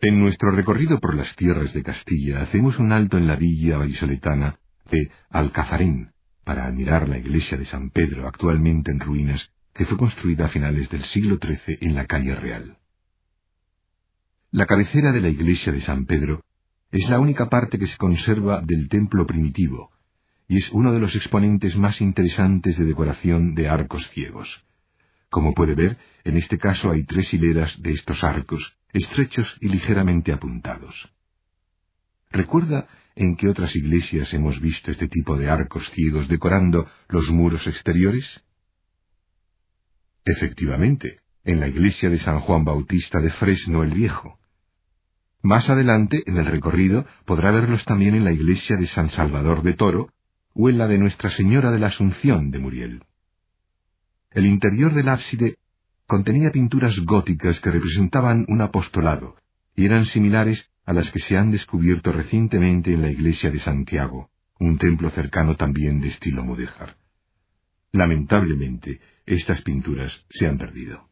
En nuestro recorrido por las tierras de Castilla hacemos un alto en la villa vallisoletana de Alcazarén para admirar la iglesia de San Pedro, actualmente en ruinas, que fue construida a finales del siglo XIII en la calle Real. La cabecera de la iglesia de San Pedro es la única parte que se conserva del templo primitivo, y es uno de los exponentes más interesantes de decoración de arcos ciegos. Como puede ver, en este caso hay tres hileras de estos arcos, estrechos y ligeramente apuntados. ¿Recuerda en qué otras iglesias hemos visto este tipo de arcos ciegos decorando los muros exteriores? Efectivamente, en la iglesia de San Juan Bautista de Fresno el Viejo. Más adelante, en el recorrido, podrá verlos también en la iglesia de San Salvador de Toro o en la de Nuestra Señora de la Asunción de Muriel. El interior del ábside contenía pinturas góticas que representaban un apostolado y eran similares a las que se han descubierto recientemente en la iglesia de Santiago, un templo cercano también de estilo mudéjar. Lamentablemente, estas pinturas se han perdido.